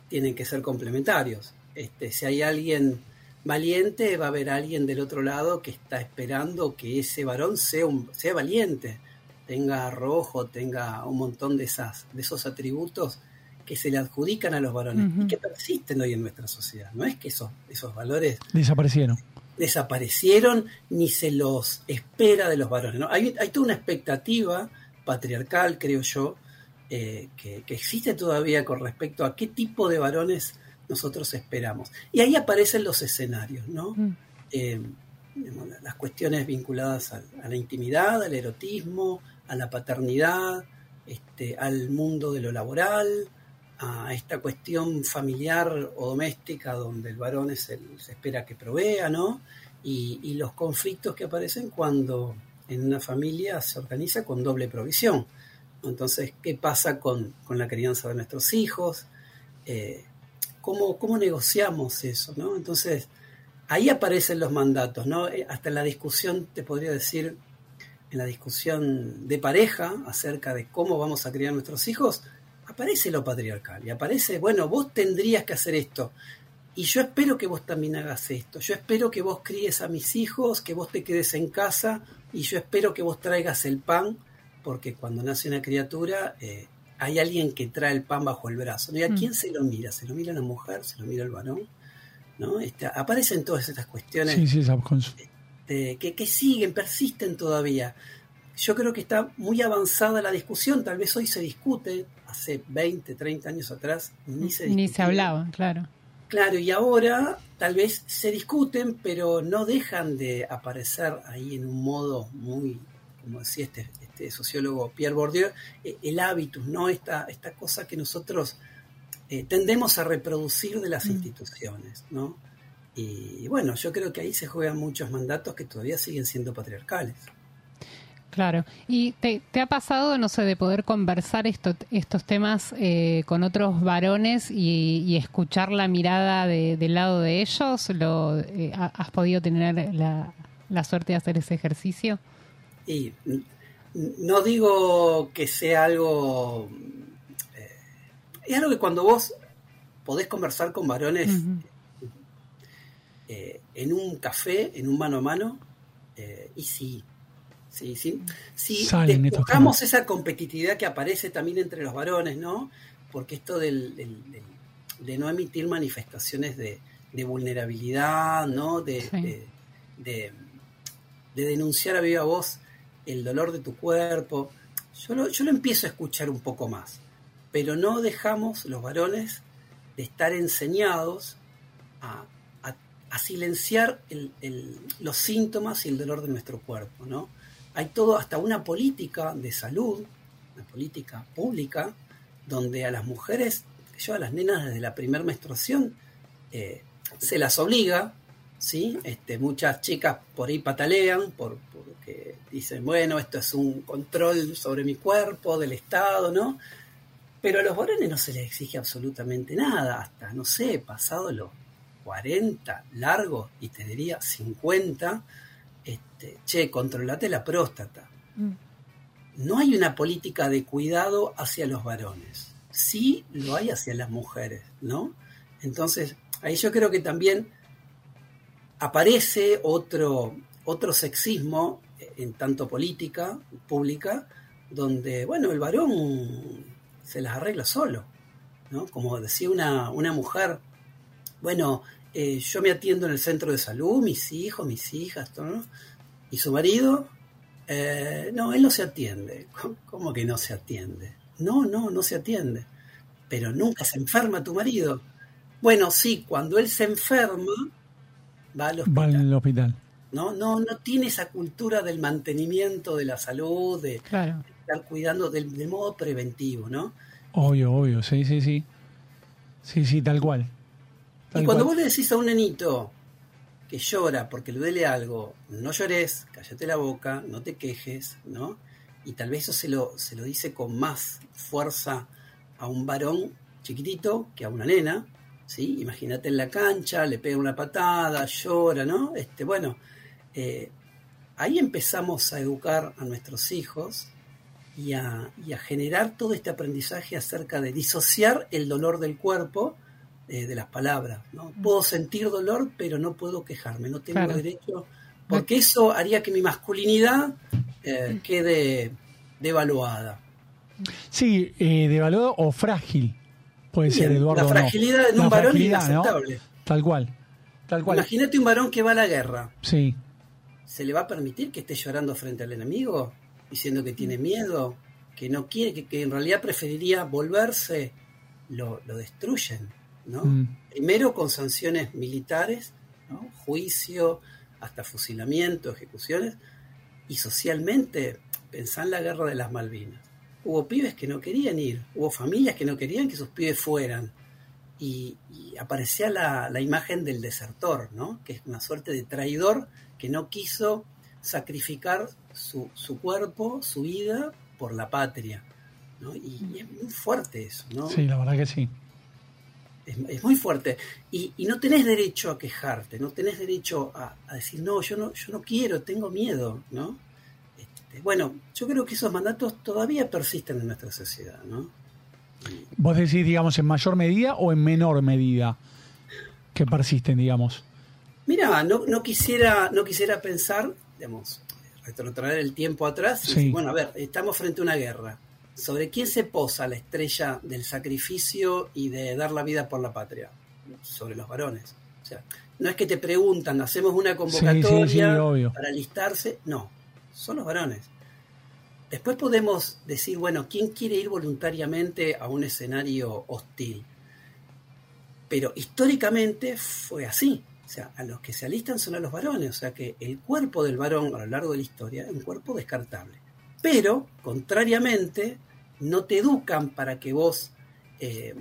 tienen que ser complementarios. Este, si hay alguien valiente, va a haber alguien del otro lado que está esperando que ese varón sea, un, sea valiente, tenga arrojo, tenga un montón de, esas, de esos atributos que se le adjudican a los varones y que persisten hoy en nuestra sociedad. No es que esos, esos valores Desaparecieron. desaparecieron ni se los espera de los varones. ¿no? Hay, hay toda una expectativa patriarcal, creo yo, eh, que, que existe todavía con respecto a qué tipo de varones nosotros esperamos. Y ahí aparecen los escenarios, ¿no? Mm. Eh, las cuestiones vinculadas a, a la intimidad, al erotismo, a la paternidad, este, al mundo de lo laboral, a esta cuestión familiar o doméstica donde el varón es el, se espera que provea, ¿no? Y, y los conflictos que aparecen cuando en una familia se organiza con doble provisión. Entonces, ¿qué pasa con, con la crianza de nuestros hijos? Eh, ¿cómo, ¿Cómo negociamos eso? ¿no? Entonces, ahí aparecen los mandatos, ¿no? Eh, Hasta en la discusión, te podría decir, en la discusión de pareja acerca de cómo vamos a criar nuestros hijos, aparece lo patriarcal y aparece, bueno, vos tendrías que hacer esto. Y yo espero que vos también hagas esto. Yo espero que vos críes a mis hijos, que vos te quedes en casa y yo espero que vos traigas el pan, porque cuando nace una criatura eh, hay alguien que trae el pan bajo el brazo. ¿Y a Mm. quién se lo mira? ¿Se lo mira la mujer? ¿Se lo mira el varón? ¿No? Este, aparecen todas estas cuestiones Sí, sí, este, que, que siguen, persisten todavía. Yo creo que está muy avanzada la discusión, tal vez hoy se discute, hace 20, 30 años atrás ni se Ni se hablaba, claro. Claro, y ahora tal vez se discuten, pero no dejan de aparecer ahí en un modo muy, como decía este, este sociólogo Pierre Bourdieu, eh, el hábitus, ¿no? Esta, esta cosa que nosotros eh, tendemos a reproducir de las instituciones, ¿no? Y bueno, yo creo que ahí se juegan muchos mandatos que todavía siguen siendo patriarcales. Claro. ¿Y te, te ha pasado, no sé, de poder conversar esto, estos temas eh, con otros varones y, y escuchar la mirada de- del lado de ellos? ¿Lo, eh, ha- ¿Has podido tener la, la suerte de hacer ese ejercicio? Y no digo que sea algo... eh, es algo que cuando vos podés conversar con varones en un café, en un mano a mano, y sí, sí, sí. Si temas. esa competitividad que aparece también entre los varones, ¿no? Porque esto del, del- del- de no emitir manifestaciones de, de vulnerabilidad, ¿no? De, Sí. de- de- de denunciar a viva voz el dolor de tu cuerpo. Yo lo, yo lo empiezo a escuchar un poco más, pero no dejamos los varones de estar enseñados a, a- a silenciar el- el- los síntomas y el dolor de nuestro cuerpo, ¿no? Hay todo, hasta una política de salud, una política pública, donde a las mujeres, yo a las nenas desde la primera menstruación, eh, se las obliga, ¿sí? Este, muchas chicas por ahí patalean por, porque dicen, bueno, esto es un control sobre mi cuerpo, del Estado, ¿no? Pero a los varones no se les exige absolutamente nada, hasta, no sé, pasado los 40 largos y te diría 50, este, che, controlate la próstata. No hay una política de cuidado hacia los varones, sí lo hay hacia las mujeres, ¿no? Entonces, ahí yo creo que también aparece otro, otro sexismo en tanto política pública, donde, bueno, el varón se las arregla solo, ¿no? Como decía una, una mujer, bueno, eh, yo me atiendo en el centro de salud, mis hijos, mis hijas. Y su marido, eh, no, él no se atiende. ¿Cómo que no se atiende? No, no, no se atiende. Pero nunca se enferma tu marido. Bueno, sí, cuando él se enferma, va al Va hospital. al hospital. ¿no? No, no tiene esa cultura del mantenimiento de la salud, de Claro. estar cuidando del, del modo preventivo, ¿no? Obvio, obvio, sí, sí, sí. Sí, sí, tal cual. Tal y cuando cual. vos le decís a un nenito que llora porque le duele algo, no llores, cállate la boca, no te quejes, ¿no? Y tal vez eso se lo, se lo dice con más fuerza a un varón chiquitito que a una nena, ¿sí? Imagínate en la cancha, le pega una patada, llora, ¿no? Este, bueno, eh, ahí empezamos a educar a nuestros hijos y a, y a generar todo este aprendizaje acerca de disociar el dolor del cuerpo eh, de las palabras. ¿no? Puedo sentir dolor, pero no puedo quejarme, no tengo Claro. derecho, porque eso haría que mi masculinidad eh, quede devaluada. Sí, eh, devaluado o frágil. Puede Bien, ser, Eduardo. la fragilidad en La un varón es inaceptable. Tal cual. Tal cual. Imagínate un varón que va a la guerra. Sí. ¿Se le va a permitir que esté llorando frente al enemigo? Diciendo que tiene miedo, que no quiere, que, que en realidad preferiría volverse, lo, lo destruyen, ¿no? Mm. Primero con sanciones militares, ¿no? juicio, hasta fusilamiento, ejecuciones, y socialmente, pensá en la guerra de las Malvinas. Hubo pibes que no querían ir, hubo familias que no querían que sus pibes fueran, y, y aparecía la, la imagen del desertor, ¿no? que es una suerte de traidor que no quiso sacrificar su, su cuerpo, su vida, por la patria. ¿no? Y, y es muy fuerte eso, ¿no? Sí, la verdad que sí. Es, es muy fuerte. Y, y no tenés derecho a quejarte, no tenés derecho a, a decir, no, yo no, yo no quiero, tengo miedo, ¿no? Este, bueno, yo creo que esos mandatos todavía persisten en nuestra sociedad, ¿no? Vos decís, digamos, en mayor medida o en menor medida que persisten, digamos. Mira, no, no quisiera, no quisiera pensar, digamos, retrotraer el tiempo atrás y Sí. decir, bueno, a ver, estamos frente a una guerra. ¿Sobre quién se posa la estrella del sacrificio y de dar la vida por la patria? Sobre los varones. O sea, no es que te preguntan, hacemos una convocatoria Sí, sí, sí, obvio. para alistarse. No, son los varones. Después podemos decir, bueno, ¿quién quiere ir voluntariamente a un escenario hostil? Pero históricamente fue así. O sea, a los que se alistan son a los varones. O sea que el cuerpo del varón a lo largo de la historia es un cuerpo descartable. Pero, contrariamente, no te educan para que vos eh,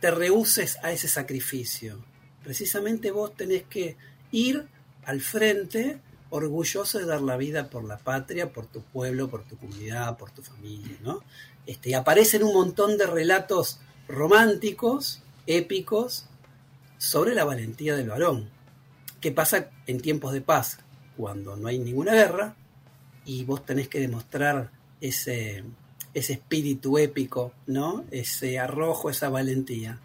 te rehuses a ese sacrificio. Precisamente vos tenés que ir al frente orgulloso de dar la vida por la patria, por tu pueblo, por tu comunidad, por tu familia, ¿no? Este, y aparecen un montón de relatos románticos, épicos, sobre la valentía del varón. ¿Qué pasa en tiempos de paz? Cuando no hay ninguna guerra y vos tenés que demostrar ese, ese espíritu épico, ¿no? Ese arrojo, esa valentía.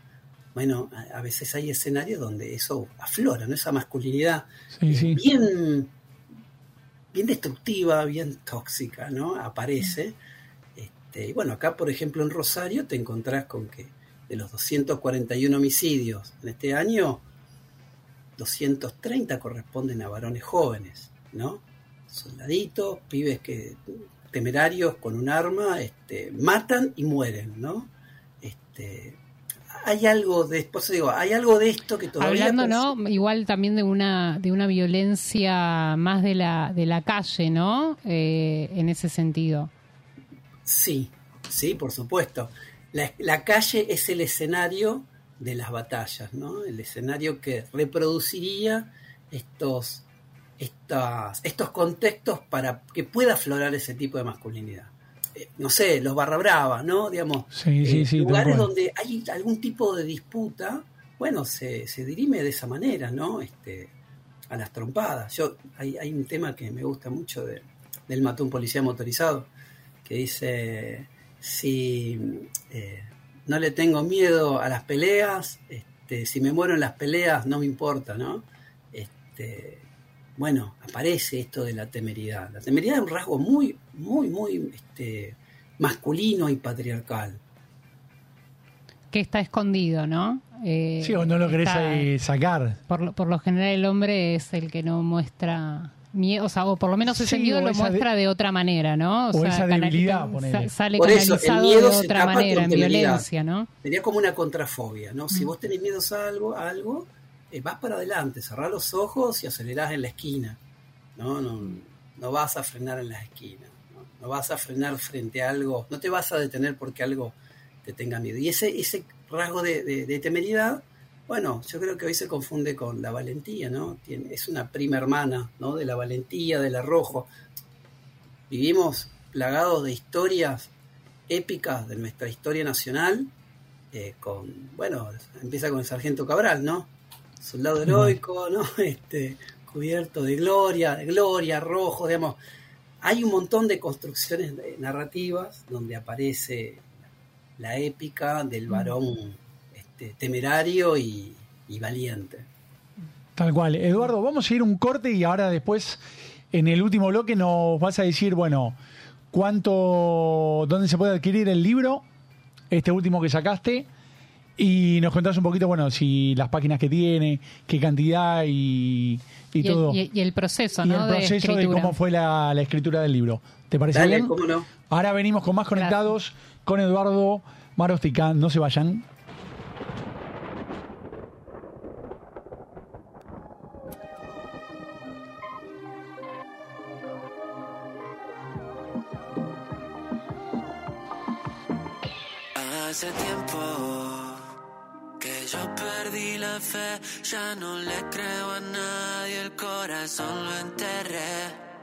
Bueno, a, a veces hay escenarios donde eso aflora, ¿no? Esa masculinidad Sí, sí. bien, bien destructiva, bien tóxica, ¿no? Aparece. Este, y bueno, acá, por ejemplo, en Rosario te encontrás con que de los 241 homicidios en este año, 230 corresponden a varones jóvenes, ¿no? Soldaditos, pibes que temerarios con un arma, este, matan y mueren, ¿no? Este, hay algo de, por eso digo, hay algo de esto que todavía Hablando, ¿no? Igual también de una de una violencia más de la de la calle, ¿no? Eh, en ese sentido. Sí, sí, por supuesto. La, la calle es el escenario de las batallas, ¿no? El escenario que reproduciría estos, estas, estos contextos para que pueda aflorar ese tipo de masculinidad. Eh, no sé, los barra brava, ¿no? Digamos, Sí, sí, eh, sí, lugares donde hay algún tipo de disputa, bueno, se, se dirime de esa manera, ¿no? Este, a las trompadas. Yo, hay, hay un tema que me gusta mucho de, del mató un policía motorizado, que dice, si eh, no le tengo miedo a las peleas, este, si me muero en las peleas no me importa, ¿no? Este, bueno, aparece esto de la temeridad. La temeridad es un rasgo muy, muy, muy este, masculino y patriarcal. Que está escondido, ¿no? Eh, Sí, o no lo querés está- eh, sacar. por, lo- por lo general el hombre es el que no muestra miedo, o sea, o por lo menos ese Sí, miedo lo de- muestra de otra manera, ¿no? o sea, esa debilidad, sale Por eso, el miedo de otra manera, con en violencia, ¿no? Sería como una contrafobia, ¿no? Mm. Si vos tenés miedo a algo, a algo eh, vas para adelante, cerrás los ojos y acelerás en la esquina, ¿no? No, no vas a frenar en las esquinas, ¿no? Vas a frenar frente a algo, no te vas a detener porque algo te tenga miedo. Y ese, ese rasgo de, de- temeridad, bueno, yo creo que hoy se confunde con la valentía, ¿no? Es una prima hermana, ¿no? De la valentía, del arrojo. Vivimos plagados de historias épicas de nuestra historia nacional, eh, con, bueno, empieza con el sargento Cabral, ¿no? Soldado heroico, ¿no? (laughs) Este, cubierto de gloria, de gloria, rojo, digamos. Hay un montón de construcciones narrativas donde aparece la épica del varón este, temerario y, y valiente. Tal cual. Eduardo, vamos a ir un corte y ahora después, en el último bloque, nos vas a decir, bueno, cuánto, dónde se puede adquirir el libro, este último que sacaste, y nos contás un poquito, bueno, si las páginas que tiene, qué cantidad y, y Y el, todo. y- y el proceso, Y ¿no? el proceso de, cómo fue la, la escritura del libro. ¿Te parece Dale, bien? ¿cómo no? Ahora venimos con más conectados con Eduardo Marostica. No se vayan. Hace tiempo yo perdí la fe, ya no le creo a nadie, el corazón lo enterré.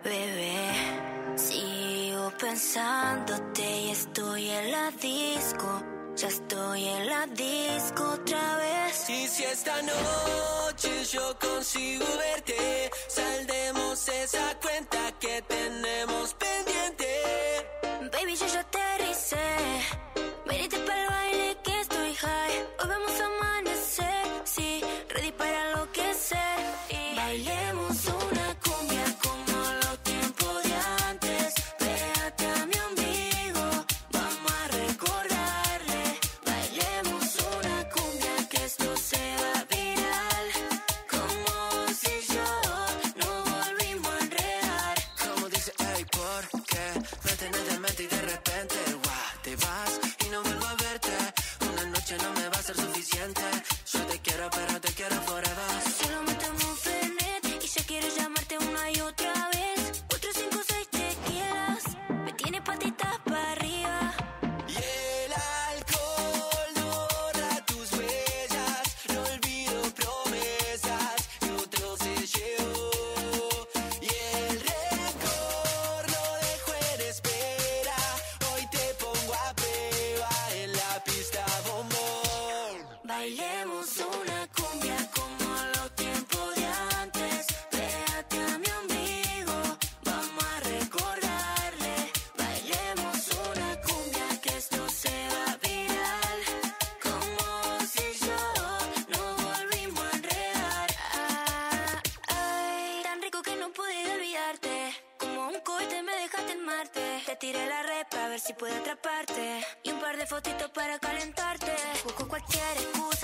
Bebé, sigo pensándote y estoy en la disco. Ya estoy en la disco otra vez. Y si esta noche yo consigo verte, saldemos esa cuenta que tenemos pendiente. Baby, yo ya aterricé. Fotitos para calentarte. Busco cualquier excusa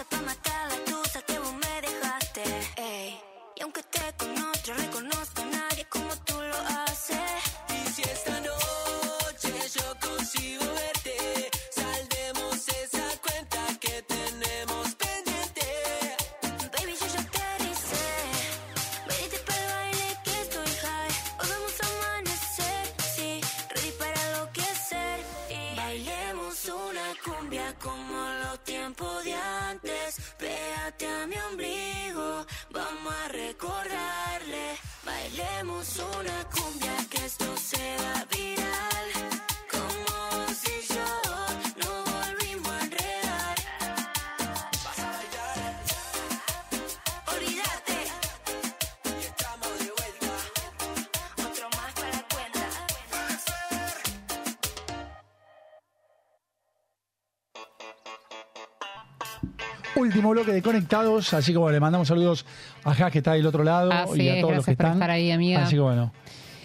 bloque de conectados, así como le mandamos saludos a Jas que está del otro lado Así y a es, todos los que por están. estar ahí, amiga. Así que bueno.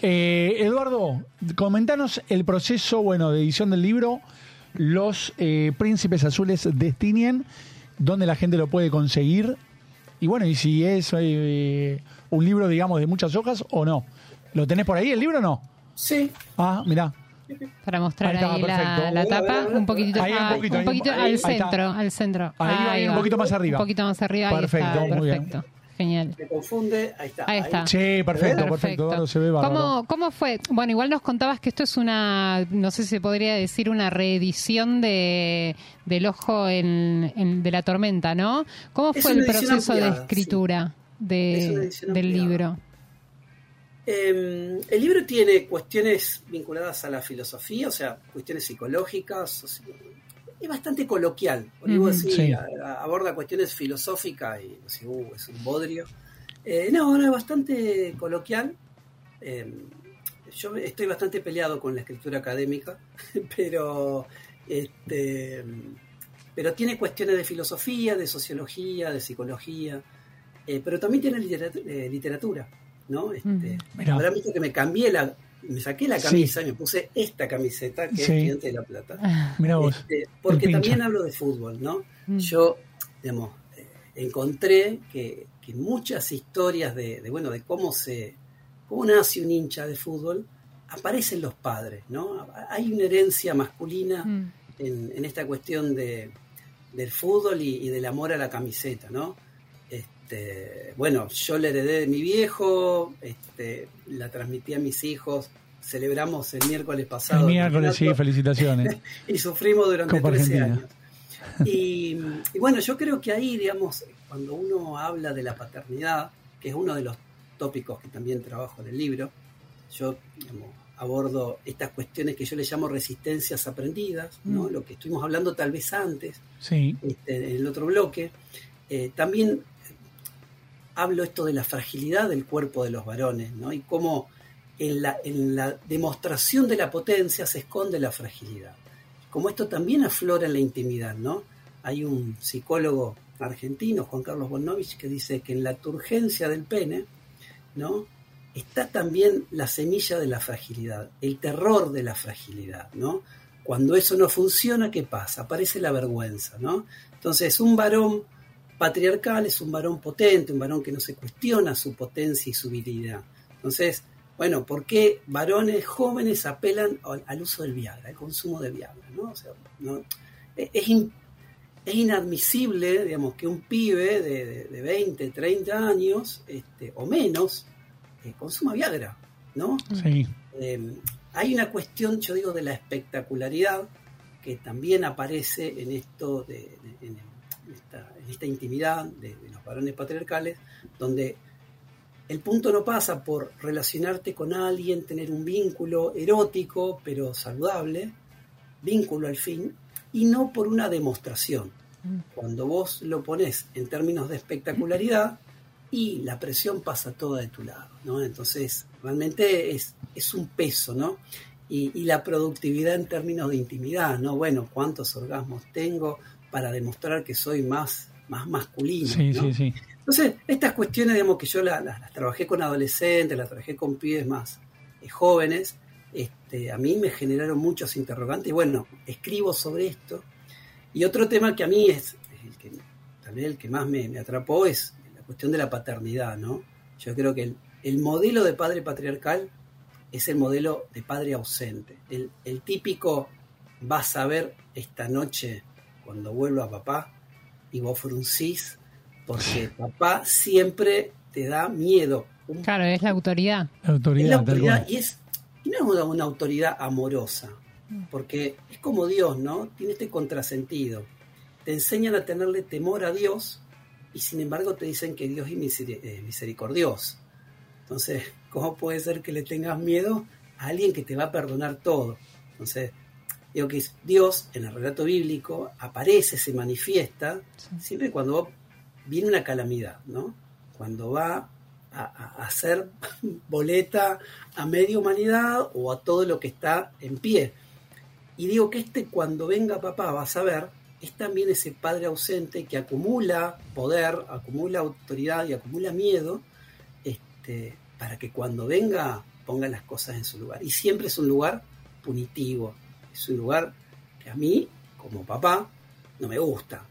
Eh, Eduardo, comentanos el proceso bueno de edición del libro Los eh, Príncipes Azules Destinien, dónde la gente lo puede conseguir y bueno, y si es eh, un libro, digamos, de muchas hojas o no. ¿Lo tenés por ahí el libro o no? Sí. Ah, mirá. Para mostrar Ahí ahí, la, perfecto. la tapa, ver. un poquitito, Ahí, un poquito, un poquito ahí, al centro, al centro. Ahí, ahí, un poquito más arriba. Un poquito más arriba, ahí Perfecto, está, muy bien. perfecto. Genial. Me confunde, ahí está. Ahí está. Sí, perfecto, perfecto. Eduardo, se ve. ¿Cómo, ¿Cómo fue? Bueno, igual nos contabas que esto es una, no sé si se podría decir una reedición de del ojo en, en- de la tormenta, ¿no? ¿Cómo Es fue el proceso de ampliada, escritura Es una de, edición del ampliada. libro? Eh, el libro tiene cuestiones vinculadas a la filosofía, o sea, cuestiones psicológicas. o sea, es bastante coloquial. Porque Ujú, vos decís, sí. a- a- aborda cuestiones filosóficas y uh, es un bodrio. Eh, no, no, es bastante coloquial. Eh, yo estoy bastante peleado con la escritura académica, (laughs) pero este, pero tiene cuestiones de filosofía, de sociología, de psicología, eh, pero también tiene literatura, literatura ¿no? Este, Mirá. habrán visto que me cambié la, me saqué la Sí. camisa y me puse esta camiseta que Sí. es Estudiante de la Plata. (laughs) Mirá vos. Este, porque también hablo de fútbol, ¿no? Mm. Yo, digamos, eh, encontré que, que muchas historias de, de, bueno, de cómo se, cómo nace un hincha de fútbol, aparecen los padres, ¿no? Hay una herencia masculina Mm. en, en esta cuestión de, del fútbol y, y del amor a la camiseta, ¿no? Este, bueno, yo la heredé de mi viejo, este, la transmití a mis hijos, celebramos el miércoles pasado. El miércoles, sí, felicitaciones. (laughs) y sufrimos durante Copa 13 Argentina. años. Y, y bueno, yo creo que ahí, digamos, cuando uno habla de la paternidad, que es uno de los tópicos que también trabajo en el libro, yo digamos, abordo estas cuestiones que yo le llamo resistencias aprendidas, ¿no? Mm. lo que estuvimos hablando tal vez antes, Sí. este, en el otro bloque. Eh, también hablo esto de la fragilidad del cuerpo de los varones, ¿no? Y cómo en la, en la demostración de la potencia se esconde la fragilidad. Como esto también aflora en la intimidad, ¿no? Hay un psicólogo argentino, Juan Carlos Bonovich, que dice que en la turgencia del pene, ¿no? Está también la semilla de la fragilidad, el terror de la fragilidad, ¿no? Cuando eso no funciona, ¿qué pasa? Aparece la vergüenza, ¿no? Entonces, un varón patriarcal es un varón potente, un varón que no se cuestiona su potencia y su virilidad. Entonces, bueno, ¿por qué varones jóvenes apelan al, al uso del Viagra, al consumo de Viagra? ¿no? O sea, no- es, in- es inadmisible, digamos, que un pibe de, de- de 20, 30 años este, o menos eh, consuma Viagra, ¿no? Sí. Eh, hay una cuestión, yo digo, de la espectacularidad que también aparece en esto, de, en, esta, en esta intimidad de, de los varones patriarcales, donde el punto no pasa por relacionarte con alguien, tener un vínculo erótico, pero saludable, vínculo al fin, y no por una demostración. Cuando vos lo pones en términos de espectacularidad, y la presión pasa toda de tu lado, ¿no? Entonces, realmente es, es un peso, ¿no? Y, y la productividad en términos de intimidad, ¿no? Bueno, ¿cuántos orgasmos tengo para demostrar que soy más, más masculino? Sí, ¿no? sí, sí. Entonces, estas cuestiones, digamos, que yo la- las, las trabajé con adolescentes, las trabajé con pibes más eh, jóvenes, este, a mí me generaron muchos interrogantes y bueno, escribo sobre esto. Y otro tema que a mí es, el que, tal vez el que más me, me atrapó es la cuestión de la paternidad, ¿no? Yo creo que el, el modelo de padre patriarcal es el modelo de padre ausente. El, el típico vas a ver esta noche cuando vuelva papá y vos fruncís porque papá siempre te da miedo. Un- Claro, es la autoridad. La es la autoridad, cual. y, es, y no es una, una autoridad amorosa, porque es como Dios, ¿no? Tiene este contrasentido. Te enseñan a tenerle temor a Dios y sin embargo te dicen que Dios es eh, misericordioso. Entonces, ¿cómo puede ser que le tengas miedo a alguien que te va a perdonar todo? Entonces, digo que Dios en el relato bíblico aparece, se manifiesta, siempre cuando viene una calamidad, ¿no? Cuando va a hacer (laughs) boleta a media humanidad o a todo lo que está en pie. Y digo que este cuando venga papá, vas a ver, es también ese padre ausente que acumula poder, acumula autoridad y acumula miedo, este, para que cuando venga ponga las cosas en su lugar. Y siempre es un lugar punitivo, es un lugar que a mí, como papá, no me gusta.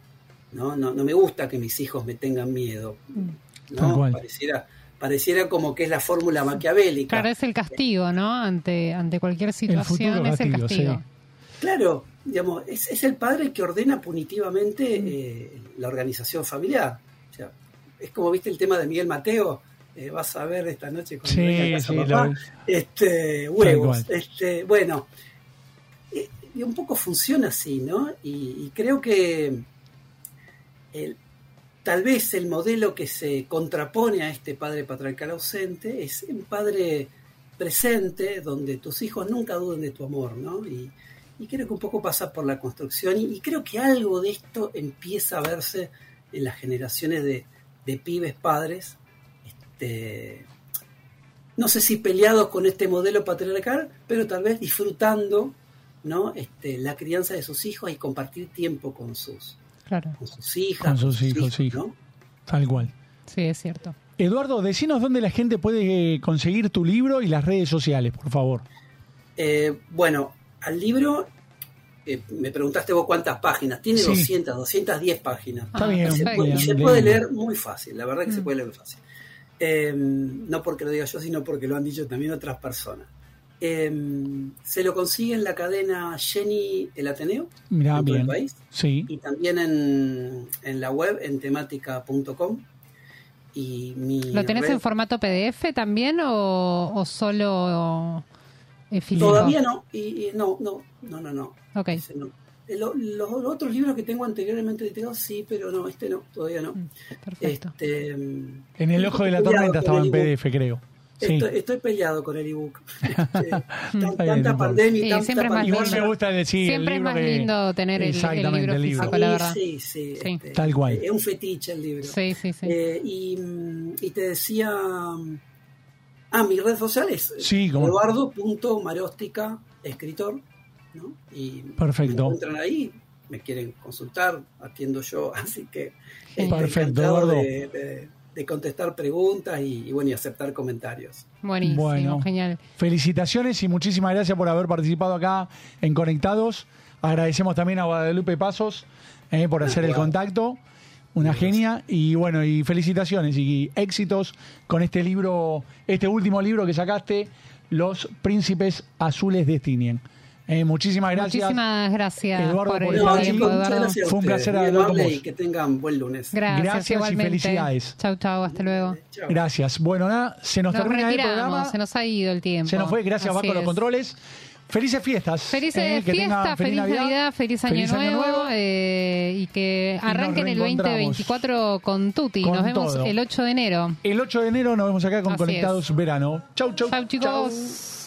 No, no, no me gusta que mis hijos me tengan miedo. Tal ¿no? Pareciera, pareciera como que es la fórmula maquiavélica. Claro, es el castigo, ¿no? Ante, ante cualquier situación es el castigo, sí. Claro, digamos, es, es el padre que ordena punitivamente eh, la organización familiar. O sea, es como viste el tema de Miguel Mateo, eh, vas a ver esta noche cuando Sí, venga a casa sí, este, huevos. Este, bueno, y un poco funciona así, ¿no? Y, creo que el- tal vez el modelo que se contrapone a este padre patriarcal ausente es un padre presente donde tus hijos nunca duden de tu amor, ¿no? Y, y creo que un poco pasa por la construcción y, y creo que algo de esto empieza a verse en las generaciones de, de pibes padres, este, no sé si peleados con este modelo patriarcal, pero tal vez disfrutando ¿no? este, la crianza de sus hijos y compartir tiempo con sus, Claro. con sus hijas. Con sus hijos, sí. ¿no? Tal cual. Sí, es cierto. Eduardo, decinos dónde la gente puede eh, conseguir tu libro y las redes sociales, por favor. Eh, bueno, al libro, eh, me preguntaste vos cuántas páginas. Tiene Sí. 200, 210 páginas. Está bien, Y se, bien, puede, y se bien. puede leer muy fácil, la verdad que Mm. se puede leer muy fácil. Eh, no porque lo diga yo, sino porque lo han dicho también otras personas. Eh, se lo consigue en la cadena Jenny El Ateneo, Mirá, en todo el bien. país, Sí. y también en, en la web, en temática.com. Y mi ¿Lo tenés red- en formato PDF también o, o solo eh, físico? Todavía no, y, y no, no, no, no, no. Ok. Ese no. Eh, lo- los, los otros libros que tengo anteriormente editados, sí, pero no, este no, todavía no. Perfecto. Este, En el ojo de la tormenta estaba en. PDF, creo. Sí. Estoy, estoy peleado con el ebook. Este, (laughs) tanta pandemia y Sí, tanta siempre es más pandemia. Igual me gusta decir. Siempre es más lindo tener el- el libro el libro. físico, la verdad. Sí, sí, Sí. este, Tal cual. Es un fetiche el libro. Sí, sí, sí. Eh, y, mm, y te decía. mm, Ah, mi red social es Sí, como- eduardo.marostica, escritor. ¿no? Y Perfecto. me encuentran ahí, me quieren consultar, atiendo yo, (laughs) así que. este, Perfecto, Eduardo. de, de- de contestar preguntas y, y bueno, y aceptar comentarios. Buenísimo, Bueno. genial. Felicitaciones y muchísimas gracias por haber participado acá en Conectados. Agradecemos también a Guadalupe Pasos eh, por hacer el contacto. Una genia y bueno, y felicitaciones y éxitos con este libro, este último libro que sacaste, Los Príncipes Azules de Stinien. Eh, muchísimas gracias. Muchísimas gracias Eduardo, por por el tiempo, chicos, muchas Eduardo. gracias a Fue un placer hablar con vos. Y que tengan buen lunes. Gracias, Gracias y felicidades. Chau, chau, hasta luego. Gracias. Bueno, nada, se nos, Nos termina el programa. se nos ha ido el tiempo. Se nos fue, gracias Vasco los es. controles. Felices fiestas. Felices eh, que tengan fiestas, feliz Navidad, feliz Año feliz Año Nuevo, Nuevo. eh, y que arranquen el reencontramos. 2024 con Tuti. Con Nos vemos todo. el 8 de enero. El 8 de enero nos vemos acá con Así Conectados es. Verano. Chau, chau. Chau, chicos.